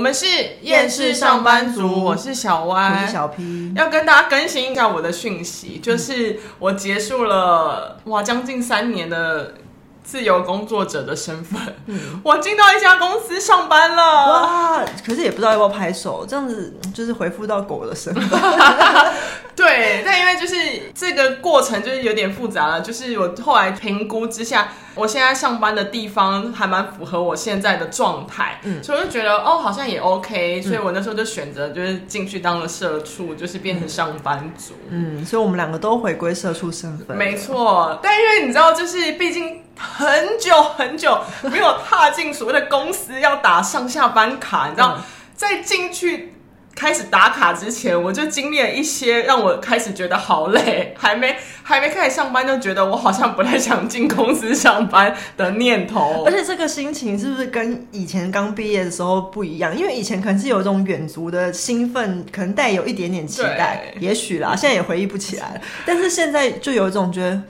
们是厌世上班族，我是小歪，我是小 P，要跟大家更新一下我的讯息，就是我结束了哇将近三年的自由工作者的身份，嗯，我进到一家公司上班了，哇！可是也不知道要不要拍手，这样子就是回复到狗的身份。对，但因为就是这个过程就是有点复杂了，就是我后来评估之下，我现在上班的地方还蛮符合我现在的状态，嗯，所以我就觉得哦，好像也 OK，所以我那时候就选择就是进去当了社畜，就是变成上班族，嗯，所以我们两个都回归社畜身份，没错。但因为你知道，就是毕竟很久很久没有踏进所谓的公司，要打上下班卡，你知道，再进去。开始打卡之前，我就经历了一些让我开始觉得好累，还没还没开始上班就觉得我好像不太想进公司上班的念头。而且这个心情是不是跟以前刚毕业的时候不一样？因为以前可能是有一种远足的兴奋，可能带有一点点期待，也许啦，现在也回忆不起来了。但是现在就有一种觉得。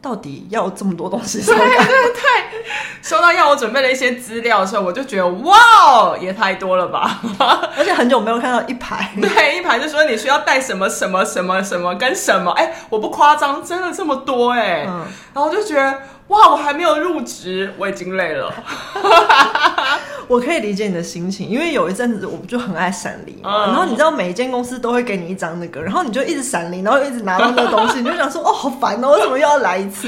到底要这么多东西？对对对，收到要我准备的一些资料的时候，我就觉得哇，也太多了吧！而且很久没有看到一排，对，一排就说你需要带什么什么什么什么跟什么，哎，我不夸张，真的这么多哎，嗯，然后就觉得。哇，我还没有入职，我已经累了。我可以理解你的心情，因为有一阵子我就很爱闪离嘛，嗯、然后你知道每一间公司都会给你一张那个，然后你就一直闪离，然后一直拿到那个东西，你就想说哦，好烦哦，为什么又要来一次？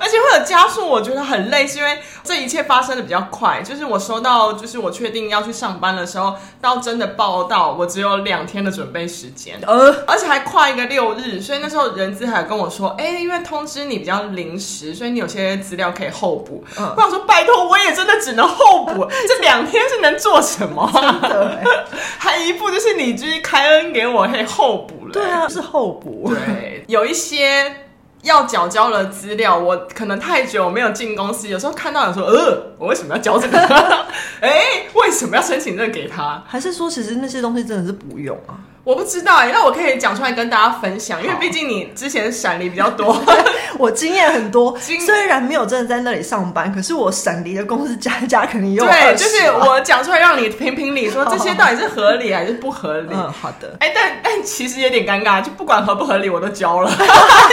而且会有加速，我觉得很累，是因为这一切发生的比较快，就是我收到，就是我确定要去上班的时候，到真的报到，我只有两天的准备时间，呃，而且还跨一个六日，所以那时候人资还跟我说，哎，因为通知你比较临时，所以你有些。资料可以候补，嗯、我想说拜托，我也真的只能候补，这两天是能做什么？还一部就是你就是开恩给我，可以候补了。对啊，是候补。对，有一些要缴交的资料，我可能太久没有进公司，有时候看到有说，呃，我为什么要交这个？哎，为什么要申请这个给他？还是说，其实那些东西真的是不用啊？我不知道哎、欸，那我可以讲出来跟大家分享，因为毕竟你之前闪离比较多，我经验很多。虽然没有真的在那里上班，可是我闪离的公司加一加肯定有。对，就是我讲出来让你评评理，说这些到底是合理还是不合理。嗯，好的。哎、欸，但但其实有点尴尬，就不管合不合理，我都交了，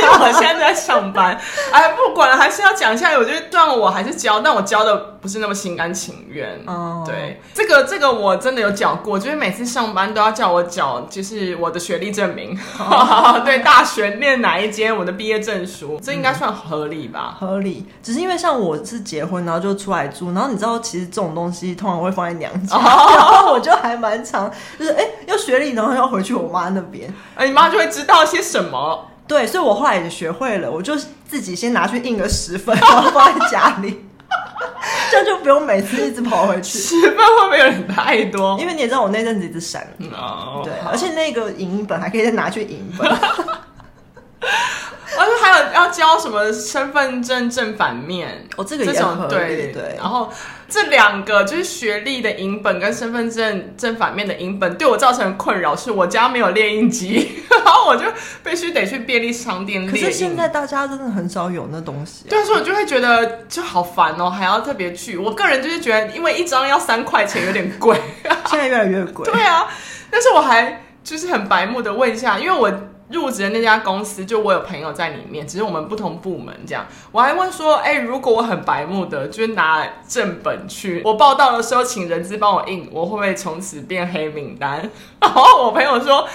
因为我现在在上班。哎，不管了，还是要讲一下。我觉得虽然我还是交，但我交的不是那么心甘情愿。哦，对，这个这个我真的有缴过，就是每次上班都要叫我缴。就是我的学历证明，oh. 对，大学念哪一间，我的毕业证书，这应该算合理吧？合理，只是因为像我是结婚，然后就出来住，然后你知道，其实这种东西通常会放在娘家，oh. 然后我就还蛮常，就是哎，要学历，然后要回去我妈那边，哎，你妈就会知道些什么？对，所以我后来也学会了，我就自己先拿去印个十份，然后放在家里。这样就不用每次一直跑回去。吃饭会不会有点太多？因为你也知道我那阵子一直闪。哦，对，而且那个影音本还可以再拿去影。而且还有要交什么身份证正反面？哦，这个也很合理。对对。然后这两个就是学历的影本跟身份证正反面的影本，对我造成困扰是我家没有列印机，然后我就必须得去便利商店列印。可是现在大家真的很少有那东西啊。对，所以我就会觉得就好烦哦，还要特别去。我个人就是觉得，因为一张要三块钱，有点贵。现在越来越贵。对啊，但是我还就是很白目的问一下，因为我。入职的那家公司，就我有朋友在里面，只是我们不同部门这样。我还问说，哎、如果我很白目的，就是拿正本去，我报道的时候请人资帮我印，我会不会从此变黑名单？然后我朋友说，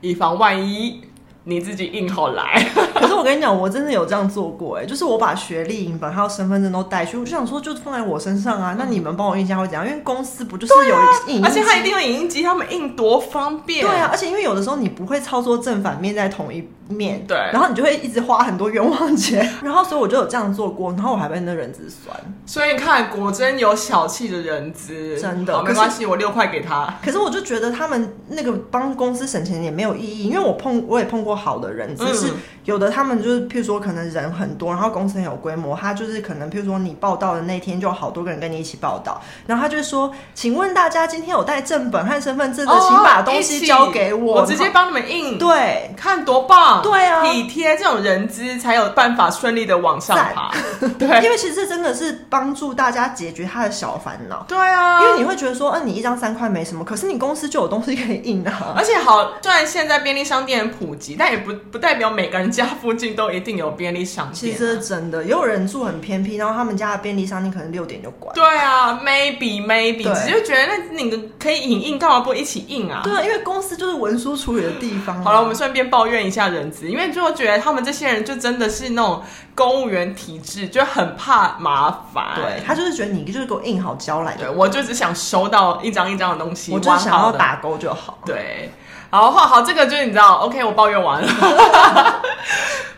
以防万一。你自己印好来，可是我跟你讲，我真的有这样做过哎，就是我把学历影本还有身份证都带去，我就想说就放在我身上啊，那你们帮我印一下会怎样？因为公司不就是有影印机，而且他一定有影印机，他们印多方便。对啊，而且因为有的时候你不会操作正反面在同一面，对，然后你就会一直花很多冤枉钱，然后所以我就有这样做过，然后我还被那人资酸。所以你看，果真有小气的人资，真的没关系，我六块给他。可是我就觉得他们那个帮公司省钱也没有意义，因为我碰我也碰过。好的人，只是有的他们就是，譬如说可能人很多，然后公司很有规模，他就是可能譬如说你报道的那天就有好多个人跟你一起报道，然后他就说，请问大家今天有带正本和身份证的，请把东西交给我，我直接帮你们印，对，看多棒。，对啊，体贴这种人资才有办法顺利的往上爬。对，因为其实这真的是帮助大家解决他的小烦恼。对啊，因为你会觉得说，嗯、呃，你一张三块没什么，可是你公司就有东西可以印啊。而且好，虽然现在便利商店普及，但也不不代表每个人家附近都一定有便利商店、啊。其实真的，也有人住很偏僻，然后他们家的便利商店可能六点就关。对啊，maybe maybe，只是觉得那你们可以影印，干嘛不一起印啊？对啊，因为公司就是文书处理的地方、啊。好了，我们顺便抱怨一下人资，因为就觉得他们这些人就真的是那种公务员体制，就很怕麻烦。对，他就是觉得你就是给我印好交来。对，我就只想收到一张一张的东西，我就想要打勾就好。对，好，好，好，这个就是你知道，OK，我抱怨完了。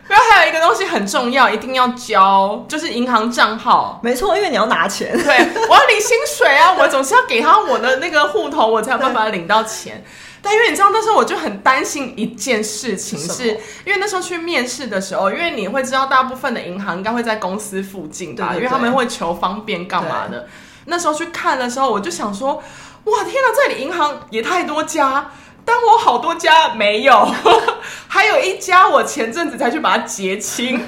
然后还有一个东西很重要，一定要交，就是银行账号。没错，因为你要拿钱。对，我要领薪水啊，我总是要给他我的那个户头，我才有办法领到钱。但因为你知道，那时候我就很担心一件事情是，是因为那时候去面试的时候，因为你会知道大部分的银行应该会在公司附近吧，因为他们会求方便干嘛的。那时候去看的时候，我就想说，哇，天哪，这里银行也太多家，但我好多家没有，还有一家我前阵子才去把它结清。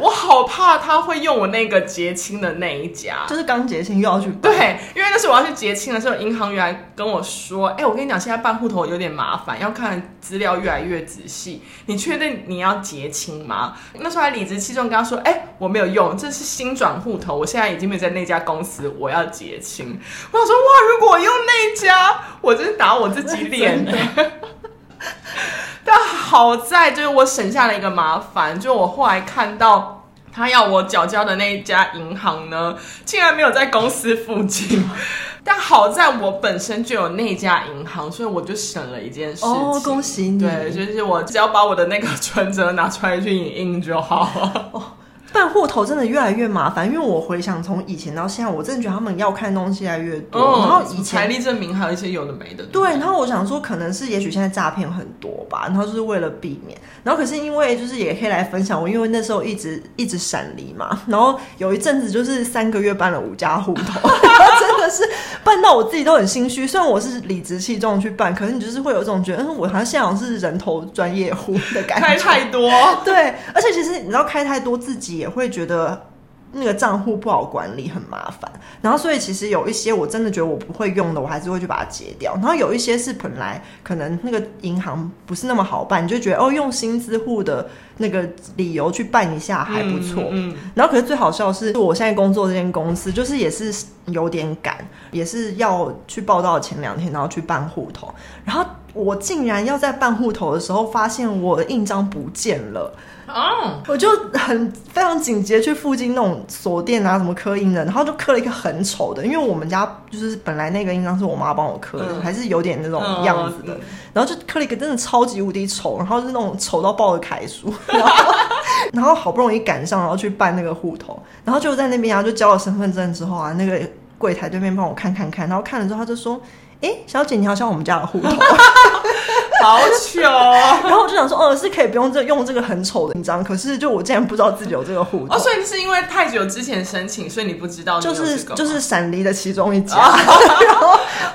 我好怕他会用我那个结清的那一家，就是刚结清又要去办。对，因为那时候我要去结清的时候，银行员来跟我说：“哎、欸，我跟你讲，现在办户头有点麻烦，要看资料越来越仔细。你确定你要结清吗？”那时候还理直气壮跟他说：“哎、欸，我没有用，这是新转户头，我现在已经没有在那家公司，我要结清。”我想说：“哇，如果我用那家，我真是打我自己脸。” 但好在就是我省下了一个麻烦，就我后来看到他要我缴交的那一家银行呢，竟然没有在公司附近。但好在我本身就有那家银行，所以我就省了一件事情。哦，恭喜你！对，就是我只要把我的那个存折拿出来去影印就好。哦办户头真的越来越麻烦，因为我回想从以前到现在，我真的觉得他们要看东西越来越多。哦、然后以前财力证明还有一些有的没的。对，然后我想说，可能是也许现在诈骗很多吧，然后就是为了避免。然后可是因为就是也可以来分享我，因为那时候一直一直闪离嘛，然后有一阵子就是三个月办了五家户头，是办到我自己都很心虚。虽然我是理直气壮去办，可是你就是会有一种觉得，嗯，我好像现在好像是人头专业户的感觉，开太多。对，而且其实你知道开太多，自己也会觉得。那个账户不好管理，很麻烦。然后，所以其实有一些我真的觉得我不会用的，我还是会去把它截掉。然后有一些是本来可能那个银行不是那么好办，你就觉得哦，用薪资户的那个理由去办一下还不错。嗯。嗯，然后，可是最好笑的是，我现在工作这间公司，就是也是有点赶，也是要去报道前两天，然后去办户头。然后我竟然要在办户头的时候，发现我的印章不见了。哦，oh. 我就很非常紧急去附近那种锁店啊，什么刻印的，然后就刻了一个很丑的，因为我们家就是本来那个印章是我妈帮我刻的，嗯、还是有点那种样子的，嗯、然后就刻了一个真的超级无敌丑，然后是那种丑到爆的楷书，然后，然后好不容易赶上，然后去办那个户头，然后就在那边啊，就交了身份证之后啊，那个柜台对面帮我看看看，然后看了之后他就说，哎，小姐你好像我们家的户头。好糗，然后我就想说，哦，是可以不用这用这个很丑的印章，可是就我竟然不知道自己有这个户头。哦，所以是因为太久之前申请，所以你不知道？就是就是闪离的其中一家，然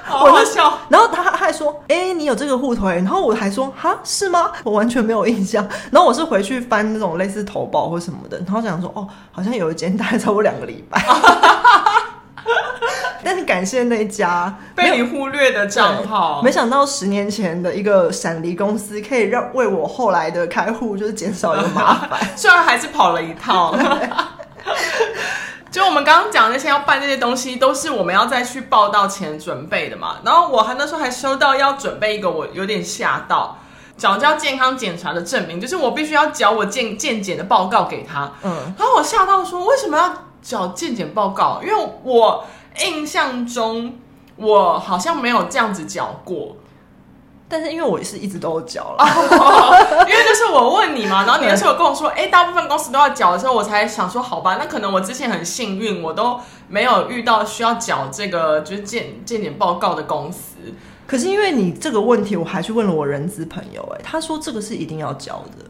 后我就笑，然后他他还说，哎，你有这个户头？然后我还说，哈，是吗？我完全没有印象。然后我是回去翻那种类似投保或什么的，然后想说，哦，好像有一间大概超过两个礼拜。但是感谢那家被你忽略的账号，没想到十年前的一个闪离公司可以让为我后来的开户就是减少一个麻烦，虽然还是跑了一趟。就我们刚刚讲那些要办这些东西，都是我们要在去报道前准备的嘛。然后我还那时候还收到要准备一个，我有点吓到，缴交健康检查的证明，就是我必须要缴我健健检的报告给他。嗯，然后我吓到说，为什么要缴健检报告？因为我。印象中，我好像没有这样子缴过，但是因为我是一直都有缴了，因为就是我问你嘛，然后你那时候跟我说，哎、欸，大部分公司都要缴的时候，我才想说，好吧，那可能我之前很幸运，我都没有遇到需要缴这个就是鉴鉴检报告的公司。可是因为你这个问题，我还去问了我人资朋友，哎，他说这个是一定要交的。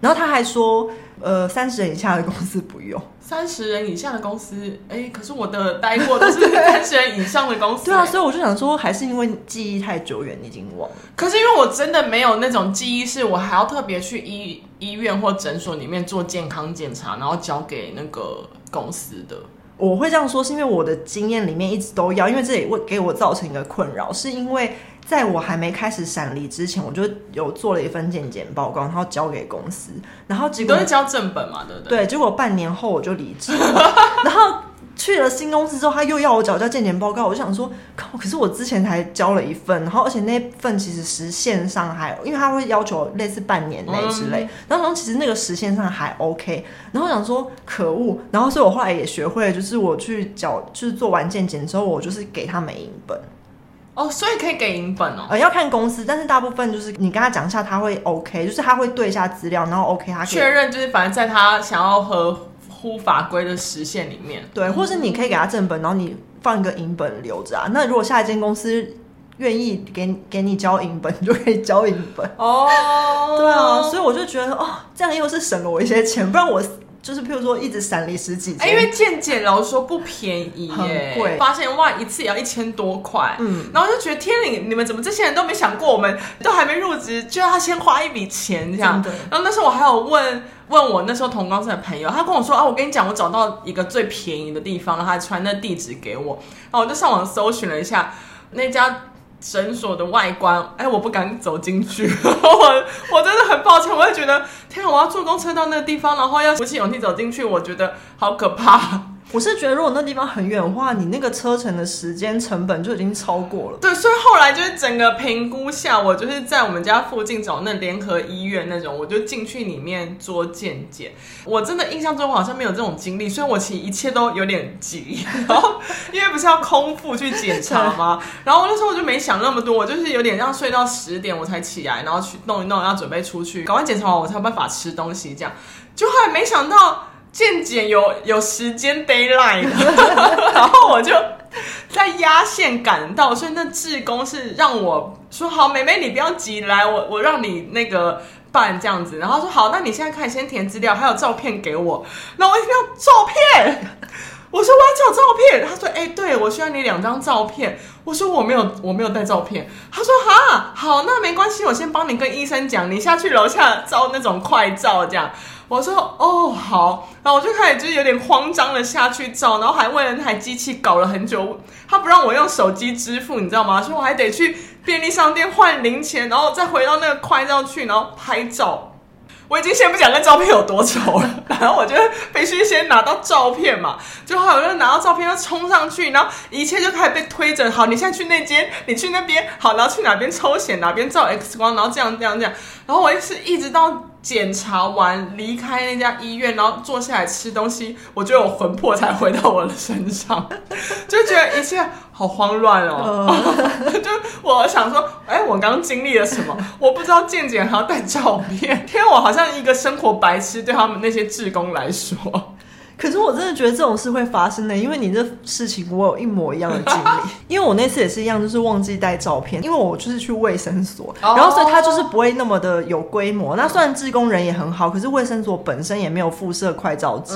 然后他还说，呃，三十人以下的公司不用。三十人以下的公司，哎，可是我的待过都是 三十人以上的公司。对啊，所以我就想说，还是因为记忆太久远，你已经忘了。可是因为我真的没有那种记忆，是我还要特别去医医院或诊所里面做健康检查，然后交给那个公司的。我会这样说，是因为我的经验里面一直都要，因为这也会给我造成一个困扰，是因为。在我还没开始闪离之前，我就有做了一份健检报告，然后交给公司，然后结果都是交正本嘛，对不对？对，结果半年后我就离职，然后去了新公司之后，他又要我缴交健检报告，我就想说，靠，可是我之前才交了一份，然后而且那份其实时限上还，因为他会要求类似半年内之类，嗯、然后其实那个时限上还 OK，然后我想说可恶，然后所以我后来也学会了，就是我去缴，就是做完健检之后，我就是给他们影本。哦，所以可以给银本哦。呃，要看公司，但是大部分就是你跟他讲一下，他会 OK，就是他会对一下资料，然后 OK，他确认就是反正在他想要合乎法规的时限里面，对，或是你可以给他正本，然后你放一个银本留着啊。那如果下一间公司愿意给给你交银本，你就可以交银本哦。对啊，所以我就觉得哦，这样又是省了我一些钱，不然我。就是譬如说一直闪离十几天，因为健检老实说不便宜耶，很贵。发现哇，一次也要一千多块，嗯，然后就觉得天哪，你们怎么这些人都没想过，我们都还没入职就要先花一笔钱这样。然后那时候我还有问问我那时候同公司的朋友，他跟我说啊，我跟你讲，我找到一个最便宜的地方，然后他传那地址给我，然后我就上网搜寻了一下那家。绳索的外观，哎，我不敢走进去，我我真的很抱歉，我会觉得，天，我要坐公车到那个地方，然后要鼓起勇气走进去，我觉得好可怕。我是觉得，如果那地方很远的话，你那个车程的时间成本就已经超过了。对，所以后来就是整个评估下，我就是在我们家附近找那联合医院那种，我就进去里面做健检。我真的印象中我好像没有这种经历，所以我其实一切都有点急。然后因为不是要空腹去检查吗？然后那时候我就没想那么多，我就是有点像睡到十点我才起来，然后去弄一弄，要准备出去，赶快检查完我才有办法吃东西。这样，就后来没想到。健检有有时间 deadline 然后我就在压线赶到，所以那志工是让我说好，妹妹你不要急，来我我让你那个办这样子，然后说好，那你现在看先填资料，还有照片给我，那我一定要照片，我说我要照照片，他说哎、欸，对我需要你两张照片，我说我没有我没有带照片，他说哈？好，那没关系，我先帮你跟医生讲，你下去楼下照那种快照这样。我说哦好，然后我就开始就是有点慌张的下去照，然后还为了那台机器搞了很久，他不让我用手机支付，你知道吗？所以我还得去便利商店换零钱，然后再回到那个快照去，然后拍照。我已经先不讲那照片有多丑了，然后我就必须先拿到照片嘛，就好我就拿到照片，就冲上去，然后一切就开始被推着。好，你现在去那间，你去那边，好，然后去哪边抽血，哪边照 X 光，然后这样这样这样，然后我一直一直到。检查完离开那家医院，然后坐下来吃东西，我觉得我魂魄才回到我的身上，就觉得一切好慌乱哦。就我想说，哎，我刚经历了什么？我不知道健检还要带照片，天，我好像一个生活白痴，对他们那些志工来说。可是我真的觉得这种事会发生的，因为你这事情我有一模一样的经历。因为我那次也是一样，就是忘记带照片，因为我就是去卫生所，然后所以他就是不会那么的有规模。那虽然志工人也很好，可是卫生所本身也没有附设快照机，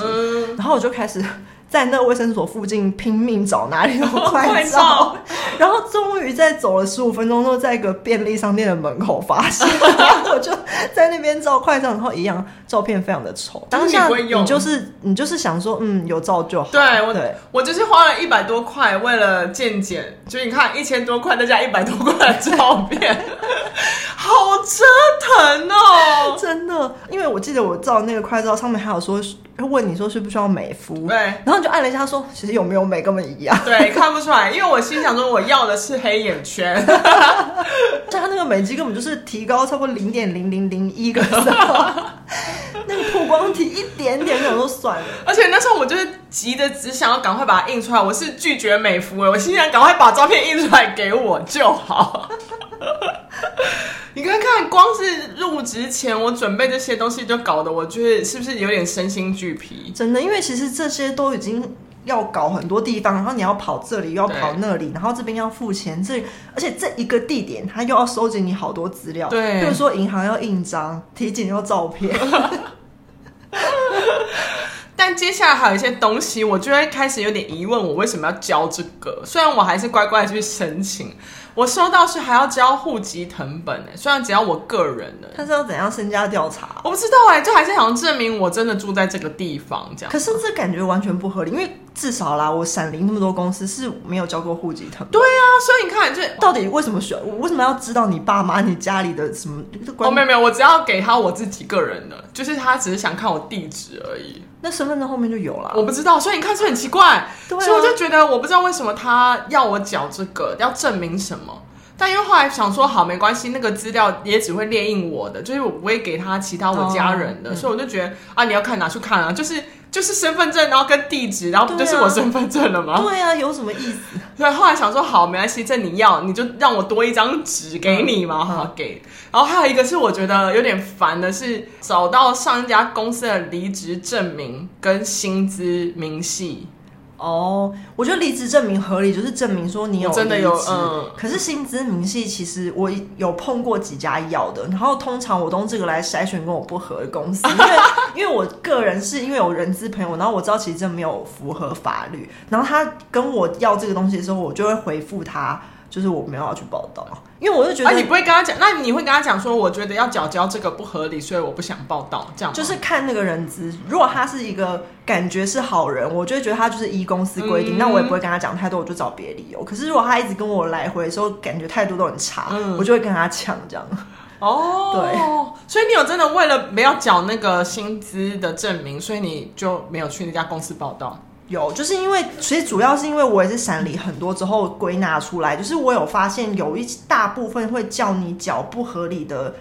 然后我就开始。在那个卫生所附近拼命找哪里有 快照，然后终于在走了十五分钟之后，在一个便利商店的门口发现，然 后我就在那边照快照，然后一样照片非常的丑。当下你就是你就是想说，嗯，有照就好。对，我对。我就是花了一百多块为了健检，就你看一千多块再加一百多块的照片，好折腾哦，真的。因为我记得我照那个快照上面还有说。问你说需不需要美肤？对，然后你就按了一下，说其实有没有美根本一样。对，看不出来，因为我心想说我要的是黑眼圈，但他那个美肌根本就是提高差不多零点零零零一个，那个曝光体一点点那种都算了。而且那时候我就是急的只想要赶快把它印出来，我是拒绝美肤的，我心想赶快把照片印出来给我就好。你看看，光是入职前我准备这些东西，就搞得我觉得是不是有点身心俱疲？真的，因为其实这些都已经要搞很多地方，然后你要跑这里又要跑那里，然后这边要付钱，这而且这一个地点他又要收集你好多资料，对，比如说银行要印章、体检要照片。但接下来还有一些东西，我就会开始有点疑问，我为什么要交这个？虽然我还是乖乖的去申请。我收到是还要交户籍成本诶，虽然只要我个人的，他是要怎样身家调查？我不知道哎，就还是想证明我真的住在这个地方这样。可是这感觉完全不合理，因为至少啦，我闪灵那么多公司是没有交过户籍成本。对啊，所以你看，这到底为什么需要？我为什么要知道你爸妈、你家里的什么？哦，没有没有，我只要给他我自己个人的，就是他只是想看我地址而已。那身份证后面就有了。我不知道，所以你看是很奇怪。对啊，所以我就觉得我不知道为什么他要我缴这个，要证明什么。但因为后来想说，好，没关系，那个资料也只会列印我的，就是我不会给他其他我家人的，哦、所以我就觉得啊，你要看拿去看啊，就是就是身份证，然后跟地址，然后不就是我身份证了吗？对啊，有什么意思？所以后来想说，好，没关系，这你要，你就让我多一张纸给你嘛，嗯、好给。然后还有一个是我觉得有点烦的是，找到上一家公司的离职证明跟薪资明细。哦，我觉得离职证明合理，就是证明说你有真的有嗯。可是薪资明细，其实我有碰过几家要的，然后通常我都用这个来筛选跟我不合的公司，因为因为我个人是因为有人资朋友，然后我知道其实这没有符合法律，然后他跟我要这个东西的时候，我就会回复他。就是我没有要去报道，因为我就觉得，啊，你不会跟他讲，那你会跟他讲说，我觉得要缴交这个不合理，所以我不想报道，这样。就是看那个人资，如果他是一个感觉是好人，我就会觉得他就是依公司规定，嗯，那我也不会跟他讲太多，我就找别理由。可是如果他一直跟我来回的时候，感觉态度都很差，嗯，我就会跟他抢这样。哦，对，所以你有真的为了没有缴那个薪资的证明，所以你就没有去那家公司报道。有，就是因为其实主要是因为我也是闪离很多之后归纳出来，就是我有发现有一大部分会叫你缴不合理的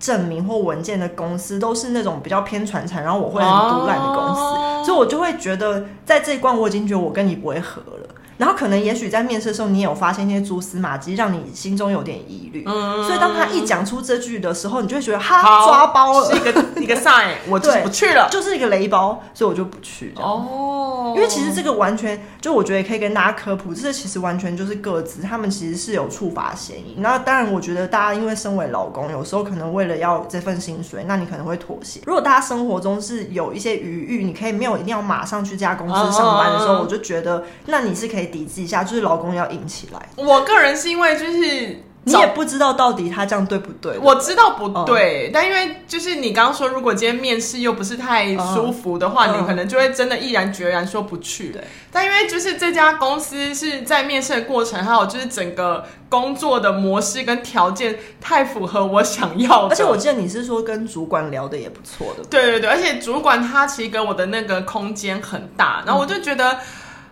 证明或文件的公司，都是那种比较偏传产，然后我会很独揽的公司，哦，所以我就会觉得在这一关我已经觉得我跟你不会合了。然后可能也许在面试的时候，你也有发现一些蛛丝马迹，让你心中有点疑虑。嗯，所以当他一讲出这句的时候，你就会觉得哈抓包了，是一个一个 sign，我就不去了，就是一个雷包，所以我就不去。哦，因为其实这个完全就我觉得可以跟大家科普，这其实完全就是各自，他们其实是有触发嫌疑。那当然，我觉得大家因为身为老公，有时候可能为了要这份薪水，那你可能会妥协。如果大家生活中是有一些余裕，你可以没有一定要马上去这家公司上班的时候，我就觉得那你是可以。抵制一下，就是劳工要硬起来。我个人是因为就是你也不知道到底他这样对不对，对，我知道不对，嗯、但因为就是你刚刚说，如果今天面试又不是太舒服的话，嗯、你可能就会真的毅然决然说不去。对，但因为就是这家公司是在面试的过程，还有就是整个工作的模式跟条件太符合我想要的。而且我记得你是说跟主管聊的也不错的。对对对，而且主管他其实给我的那个空间很大，然后我就觉得。嗯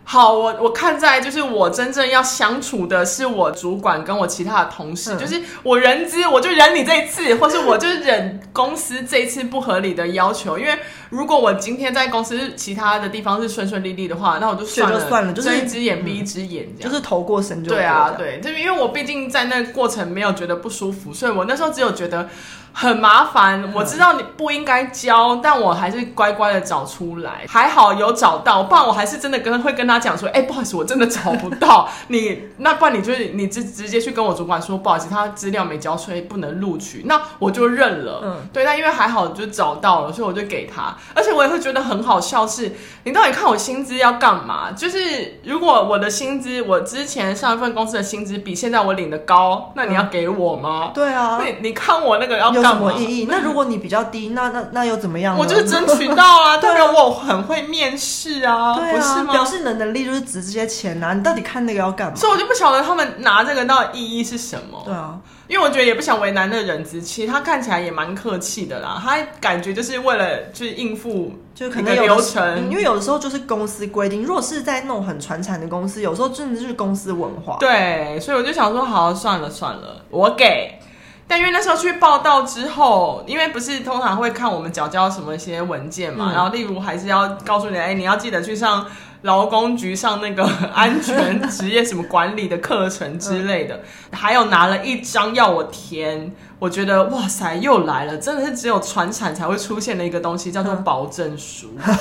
好，我我看在就是我真正要相处的是我主管跟我其他的同事，嗯、就是我人资，我就忍你这一次，或是我就忍公司这一次不合理的要求。因为如果我今天在公司其他的地方是顺顺利利的话，那我就算了，就算了，就是睁一只眼闭一只眼这样，就是头过身就。对啊，对，就是因为我毕竟在那个过程没有觉得不舒服，所以我那时候只有觉得。很麻烦，我知道你不应该交，但我还是乖乖的找出来，还好有找到，不然我还是真的跟会跟他讲说，哎、欸，不好意思，我真的找不到 你，那不然你就是你直直接去跟我主管说，不好意思，他资料没交，所以不能录取，那我就认了。嗯，对，但因为还好就找到了，所以我就给他，而且我也会觉得很好笑是，你到底看我薪资要干嘛？就是如果我的薪资，我之前上一份公司的薪资比现在我领的高，那你要给我吗？嗯、对啊，你你看我那个要。有什么意义？那如果你比较低，那那那又怎么样？我就是争取到 啊，代表我很会面试啊，对啊，不是吗？表示你的能力就是值这些钱啊。你到底看那个要干嘛？所以我就不晓得他们拿这个到底意义是什么。对啊，因为我觉得也不想为难那个人资，其实他看起来也蛮客气的啦，他感觉就是为了就是应付就可能流程，嗯，因为有的时候就是公司规定。如果是在那种很传产的公司，有时候真的就是公司文化。对，所以我就想说，好，算了算了，我给。但因为那时候去报到之后，因为不是通常会看我们缴交什么一些文件嘛，嗯、然后例如还是要告诉你，哎，你要记得去上劳工局上那个 安全职业什么管理的课程之类的，嗯、还有拿了一张要我填，我觉得哇塞，又来了，真的是只有传产才会出现的一个东西，叫做保证书。嗯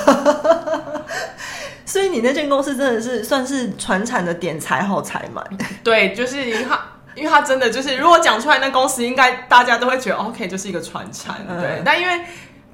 所以你那间公司真的是算是传产的点才好才满。对，就是他，因为他真的就是，如果讲出来，那公司应该大家都会觉得 OK，就是一个传产。对，嗯、但因为。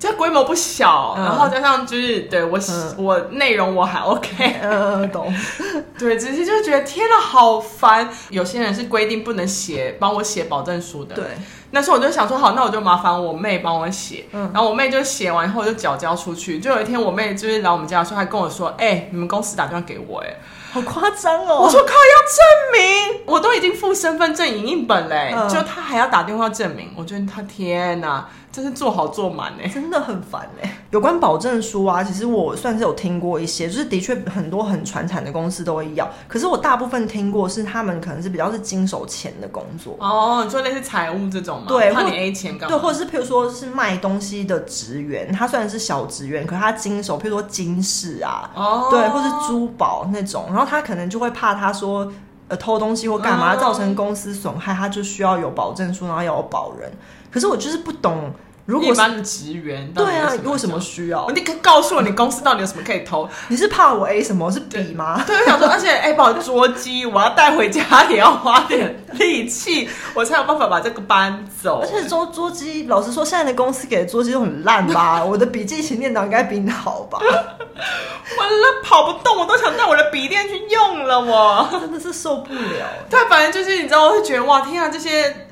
这规模不小，然后加上就是对我、嗯、我内容我还 OK，嗯，懂。对，只是就觉得天呐，好烦。有些人是规定不能写，帮我写保证书的。对。那时候我就想说，好，那我就麻烦我妹帮我写。嗯。然后我妹就写完以后就缴交出去。就有一天我妹就是来我们家的时候，还跟我说：“哎、欸，你们公司打电话给我、欸，哎，好夸张哦。”我说：“靠，要证明，我都已经附身份证影印本嘞、欸，嗯、就他还要打电话证明。”我觉得他天哪。真是做好做满哎，真的很烦哎。有关保证书啊，其实我算是有听过一些，就是的确很多很传产的公司都会要。可是我大部分听过是他们可能是比较是经手钱的工作哦，你说类似财务这种嘛？对，怕你 A 钱干嘛？对，或者是譬如说是卖东西的职员，他虽然是小职员，可是他经手，譬如说金饰啊，哦，对，或是珠宝那种，然后他可能就会怕他说呃偷东西或干嘛，造成公司损害，他就需要有保证书，然后要有保人。可是我就是不懂，如果是一般的职员，对啊，为什么需要？你可以告诉我，你公司到底有什么可以偷？你是怕我 A 什么？是笔吗？对，我想说，而且 A 宝桌机，我要带回家也要花点力气，我才有办法把这个搬走。而且桌桌机，老实说，现在的公司给的捉机都很烂吧？我的笔记型电脑应该比你好吧？完了，跑不动，我都想带我的笔电去用了，我真的是受不了。但，反正就是你知道，我会觉得哇，天啊，这些。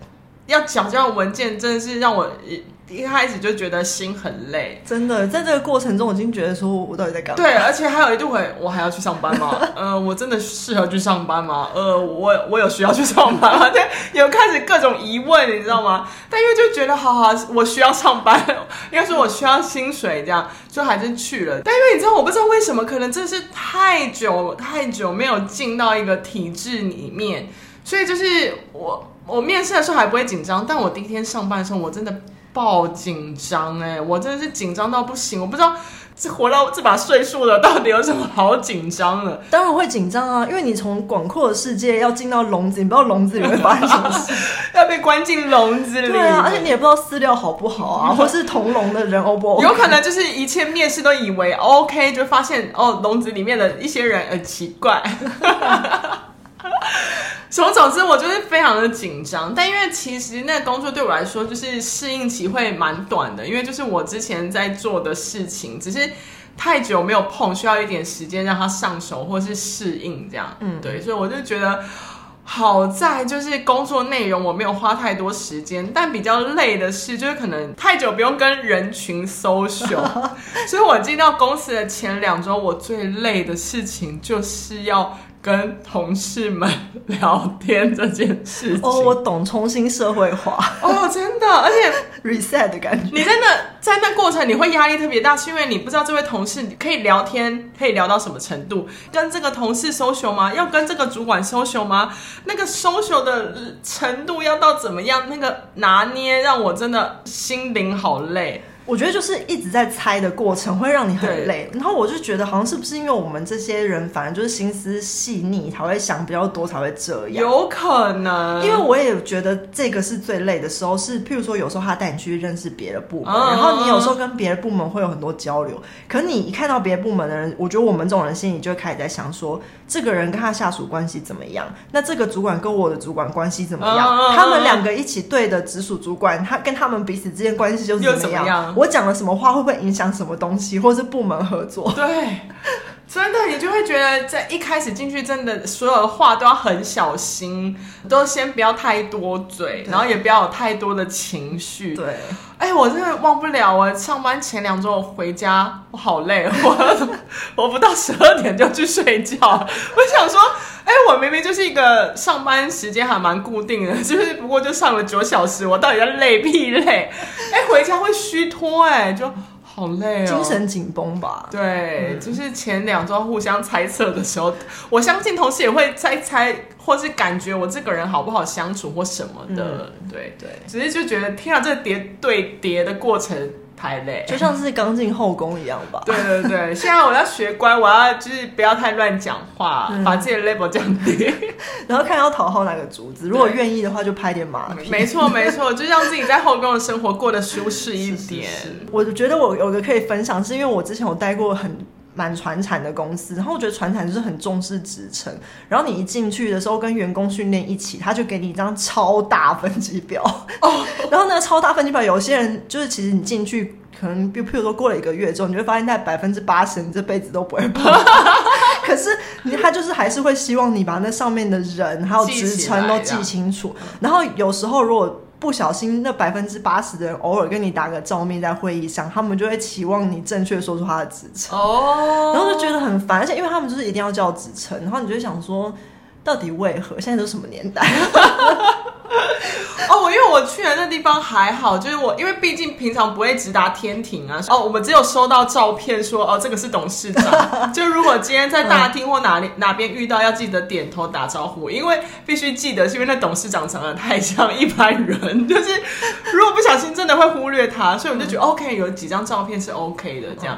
要讲这样文件，真的是让我一一开始就觉得心很累。真的，在这个过程中，我已经觉得说，我到底在干嘛？对，而且还有一度会，我还要去上班吗？呃，我真的适合去上班吗？呃，我我有需要去上班吗？对，有开始各种疑问，你知道吗？但因为就觉得，好好，我需要上班，应该说我需要薪水，这样就还是去了。但因为你知道，我不知道为什么，可能真的是太久太久没有进到一个体制里面，所以就是我。我面试的时候还不会紧张，但我第一天上班的时候，我真的爆紧张哎！我真的是紧张到不行，我不知道这活到这把岁数了，到底有什么好紧张的？当然会紧张啊，因为你从广阔的世界要进到笼子，你不知道笼子里面发生什么事，要被关进笼子里。对啊，而且你也不知道饲料好不好啊，或是同笼的人 O 不 OK？有可能就是一切面试都以为 OK，就发现哦，笼子里面的一些人很奇怪。什么总之，我就是非常的紧张。但因为其实那个工作对我来说，就是适应期会蛮短的，因为就是我之前在做的事情，只是太久没有碰，需要一点时间让它上手或是适应这样。嗯，对，所以我就觉得好在就是工作内容我没有花太多时间，但比较累的是，就是可能太久不用跟人群 social。所以我进到公司的前两周，我最累的事情就是要。跟同事们聊天这件事情，哦，我懂，重新社会化，哦，真的，而且 reset 的感觉。你真的在那过程，你会压力特别大，是因为你不知道这位同事可以聊天，可以聊到什么程度？跟这个同事 social 吗？要跟这个主管 social 吗？那个 social 的程度要到怎么样？那个拿捏让我真的心灵好累。我觉得就是一直在猜的过程会让你很累，然后我就觉得好像是不是因为我们这些人反正就是心思细腻，才会想比较多，才会这样。有可能，因为我也觉得这个是最累的时候，是譬如说有时候他带你去认识别的部门，然后你有时候跟别的部门会有很多交流，可你一看到别的部门的人，我觉得我们这种人心里就会开始在想说，这个人跟他下属关系怎么样？那这个主管跟我的主管关系怎么样？他们两个一起对的直属主管，他跟他们彼此之间关系就是怎么样？我讲了什么话会不会影响什么东西，或是部门合作？对，真的，你就会觉得在一开始进去，真的所有的话都要很小心，都先不要太多嘴，然后也不要有太多的情绪。对，哎，我真的忘不了，我上班前两周回家，我好累，我我不到十二点就去睡觉。我想说。哎，我明明就是一个上班时间还蛮固定的，就是不过就上了九小时，我到底要累屁累？哎，回家会虚脱，哎，就好累哦，精神紧绷吧？对，嗯、就是前两周互相猜测的时候，我相信同事也会猜猜，或是感觉我这个人好不好相处或什么的，嗯、对对，只是就觉得天啊，这叠对叠的过程。太累，就像是刚进后宫一样吧。对对对，现在我要学乖，我要就是不要太乱讲话，嗯、把自己的 level 降低，然后看要讨好哪个主子。如果愿意的话，就拍点马屁。没错没错，就让自己在后宫的生活过得舒适一点。是是是，我觉得我有个可以分享，是因为我之前有待过很蛮传产的公司，然后我觉得传产就是很重视职称，然后你一进去的时候跟员工训练一起，他就给你一张超大分级表哦，然后那个超大分级表，有些人就是其实你进去可能，比如说过了一个月之后，你会发现在百分之八十你这辈子都不会碰，可是你他就是还是会希望你把那上面的人还有职称都记清楚，然后有时候如果。不小心，那百分之八十的人偶尔跟你打个照面，在会议上，他们就会期望你正确说出他的职称哦，然后就觉得很烦，而且因为他们就是一定要叫职称，然后你就想说，到底为何？现在都什么年代？我去的那地方还好，就是我因为毕竟平常不会直达天庭啊。哦，我们只有收到照片说，哦，这个是董事长。就如果今天在大厅或哪里哪边遇到，要记得点头打招呼，因为必须记得，是因为那董事长长得太像一般人，就是如果不小心真的会忽略他，所以我们就觉得 OK，有几张照片是 OK 的这样。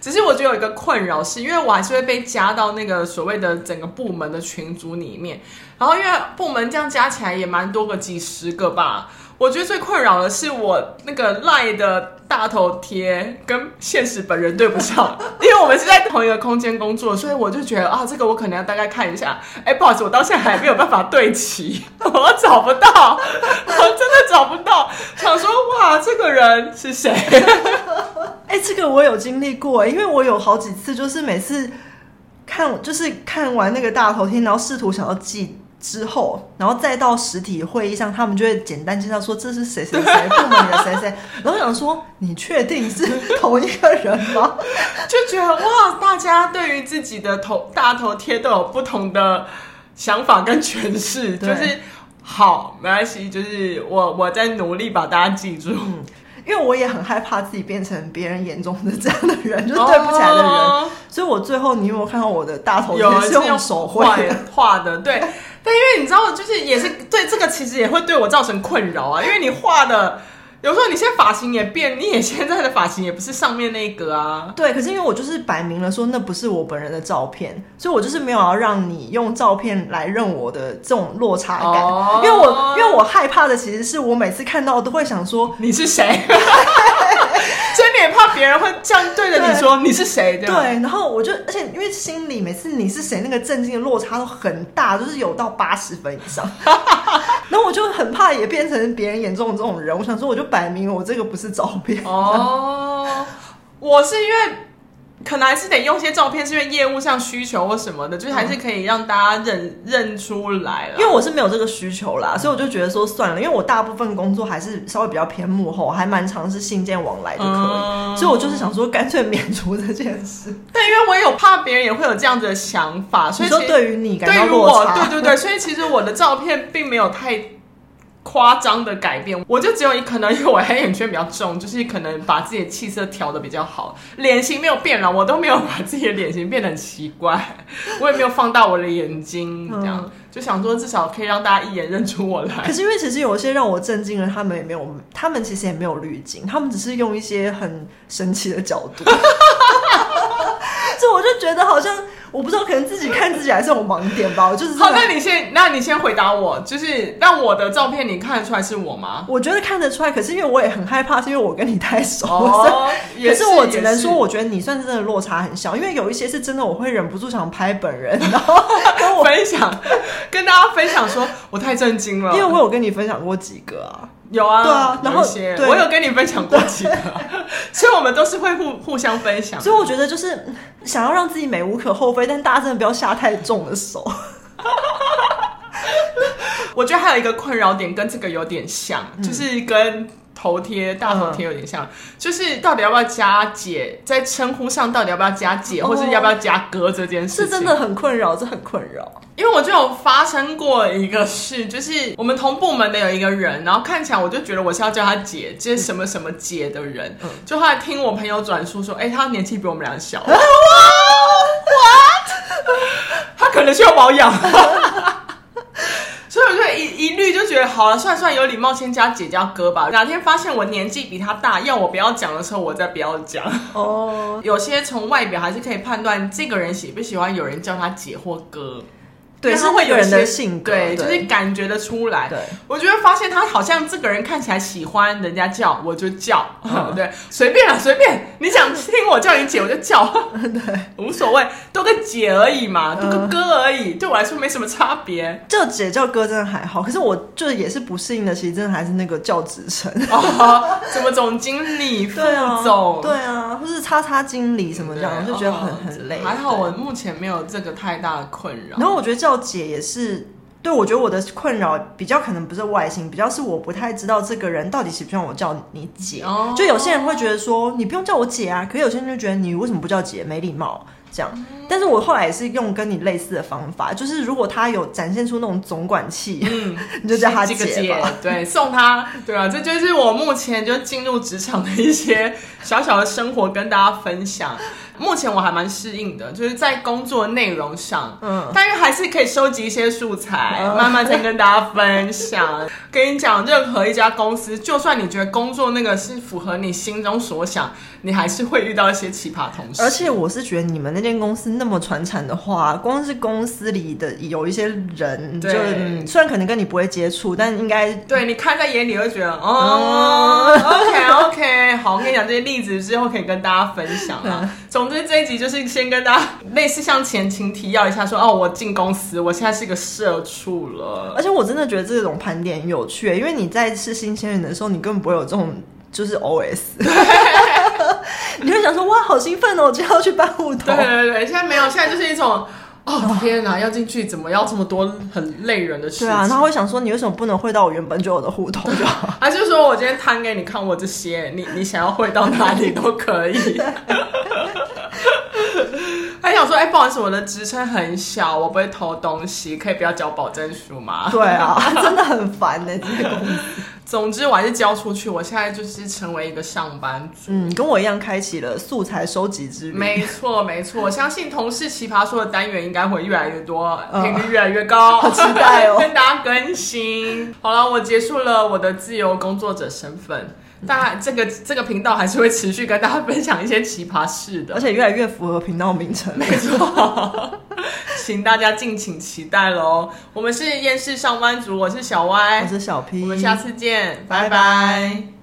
只是我觉得有一个困扰，是因为我还是会被加到那个所谓的整个部门的群组里面，然后因为部门这样加起来也蛮多个，几十个吧。我觉得最困扰的是我那个赖的大头贴跟现实本人对不上，因为我们是在同一个空间工作，所以我就觉得啊，这个我可能要大概看一下。哎，不好意思，我到现在还没有办法对齐，我找不到，我真的找不到。想说哇，这个人是谁？哎，这个我有经历过，因为我有好几次就是每次看，就是看完那个大头贴，然后试图想要记。之后，然后再到实体会议上，他们就会简单介绍说，这是谁谁谁 部门的谁谁，然后想说，你确定是同一个人吗？就觉得哇，大家对于自己的头大头贴都有不同的想法跟诠释，就是好，没关系，就是我我在努力把大家记住。嗯因为我也很害怕自己变成别人眼中的这样的人，就是对不起来的人，哦、所以我最后你有没有看到我的大头贴是用手绘画的？对，但因为你知道，就是也是对这个其实也会对我造成困扰啊，因为你画的。有时候你现在发型也变，你也现在的发型也不是上面那一个啊。对，可是因为我就是摆明了说那不是我本人的照片，所以我就是没有要让你用照片来认我的这种落差感。哦、因为我因为我害怕的其实是我每次看到都会想说你是谁。说你是谁？对，对，然后我就，而且因为心里每次你是谁，那个震惊的落差都很大，就是有到八十分以上。然后我就很怕也变成别人眼中的这种人。我想说，我就摆明我这个不是照片。哦，我是因为。可能还是得用些照片，是因为业务上需求或什么的，就是还是可以让大家认认出来了。因为我是没有这个需求啦，所以我就觉得说算了，因为我大部分工作还是稍微比较偏幕后，还蛮常是信件往来就可以，嗯、所以我就是想说干脆免除这件事。但因为我也有怕别人也会有这样子的想法，所以说对于你感到落差，对对对，所以其实我的照片并没有太。夸张的改变，我就只有一可能，因为我黑眼圈比较重，就是可能把自己的气色调得比较好，脸型没有变了，我都没有把自己的脸型变得很奇怪，我也没有放大我的眼睛，这样、就想说至少可以让大家一眼认出我来。可是因为其实有一些让我震惊的，他们也没有，他们其实也没有滤镜，他们只是用一些很神奇的角度，这我就觉得好像。我不知道，可能自己看自己还是有盲点吧。我就是好，那你先，那你先回答我，就是让我的照片你看得出来是我吗？我觉得看得出来，可是因为我也很害怕，是因为我跟你太熟。哦，可是我只能说，我觉得你算是真的落差很小，因为有一些是真的，我会忍不住想拍本人，然后跟我 分享，跟大家分享说，我太震惊了，因为我有跟你分享过几个啊。有啊，对啊，然后对我有跟你分享过几个，所以我们都是会互互相分享。所以我觉得就是想要让自己美无可厚非，但大家真的不要下太重的手。我觉得还有一个困扰点跟这个有点像，嗯、就是跟。头贴大头贴有点像，嗯、就是到底要不要加姐，在称呼上到底要不要加姐，哦、或是要不要加哥这件事情，是真的很困扰，这很困扰。因为我就有发生过一个事，就是我们同部门的有一个人，然后看起来我就觉得我是要叫他姐，这、就是什么什么姐的人，嗯、就后来听我朋友转述说，哎、欸，他年纪比我们俩小。What？他可能需要保养。所以我就一一律就觉得好了，算算有礼貌，先加姐加哥吧。哪天发现我年纪比他大，要我不要讲的时候，我再不要讲。哦，有些从外表还是可以判断这个人喜不喜欢有人叫他姐或哥。对，是会有人的性格，对，就是感觉得出来。对，我觉得发现他好像这个人看起来喜欢人家叫，我就叫，对，随便啊，随便，你想 听我叫你姐，我就叫，对，无所谓，多个姐而已嘛，多个哥而已，对我来说没什么差别。叫姐叫哥真的还好，可是我就是也是不适应的，其实真的还是那个叫职称，什么总经理、副总，对啊，或是叉叉经理什么这样，就觉得很很累。还好我目前没有这个太大的困扰。然后我觉得叫姐也是，对，我觉得我的困扰比较可能不是外形，比较是我不太知道这个人到底喜不喜欢我叫你姐。就有些人会觉得说你不用叫我姐啊，可是有些人就觉得你为什么不叫姐，没礼貌。这样，但是我后来也是用跟你类似的方法，就是如果他有展现出那种总管气，嗯，你就叫他姐吧，姐对，送他，对啊，这就是我目前就进入职场的一些小小的生活，跟大家分享。目前我还蛮适应的，就是在工作内容上，嗯，但是还是可以收集一些素材，嗯、慢慢再跟大家分享。跟你讲，任何一家公司，就算你觉得工作那个是符合你心中所想，你还是会遇到一些奇葩同事。而且我是觉得你们那间公司那么传产的话，光是公司里的有一些人，对就虽然可能跟你不会接触，但应该对你看在眼里会觉得，哦、嗯、，OK OK，好，我跟你讲这些例子之后可以跟大家分享啊。总之这一集就是先跟大家类似像前情提要一下说，说哦，我进公司，我现在是一个社畜了。而且我真的觉得这种盘点有趣，因为你在是新鲜人的时候，你根本不会有这种就是 OS，你会想说哇，好兴奋哦，我就要去办户头。对对对，现在没有，现在就是一种。哦天哪！要进去怎么要这么多很累人的事情？对啊，他会想说，你为什么不能汇到我原本就有的户头就好？还是说我今天摊给你看我这些，你你想要汇到哪里都可以。还想说，哎、欸，不好意思，我的职称很小，我不会偷东西，可以不要交保证书吗？对啊，真的很烦呢、欸，这个公司。总之，我还是交出去。我现在就是成为一个上班族，嗯，跟我一样开启了素材收集之旅。没错，没错。我相信同事奇葩说的单元应该会越来越多，频率越来越高，好期待哦，跟大家更新。好了，我结束了我的自由工作者身份。但这个这个频道还是会持续跟大家分享一些奇葩事的，而且越来越符合频道名称。没错，请大家敬请期待喽！我们是厌世上班族，我是小歪，我是小 P，我们下次见，拜拜。拜拜。